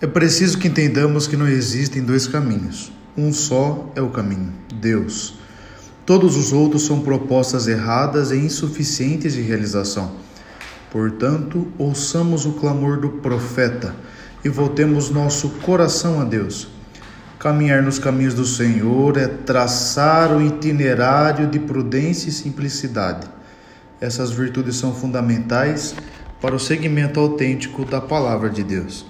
É preciso que entendamos que não existem dois caminhos. Um só é o caminho, Deus. Todos os outros são propostas erradas e insuficientes de realização. Portanto, ouçamos o clamor do profeta e voltemos nosso coração a Deus. Caminhar nos caminhos do Senhor é traçar o itinerário de prudência e simplicidade. Essas virtudes são fundamentais para o segmento autêntico da palavra de Deus.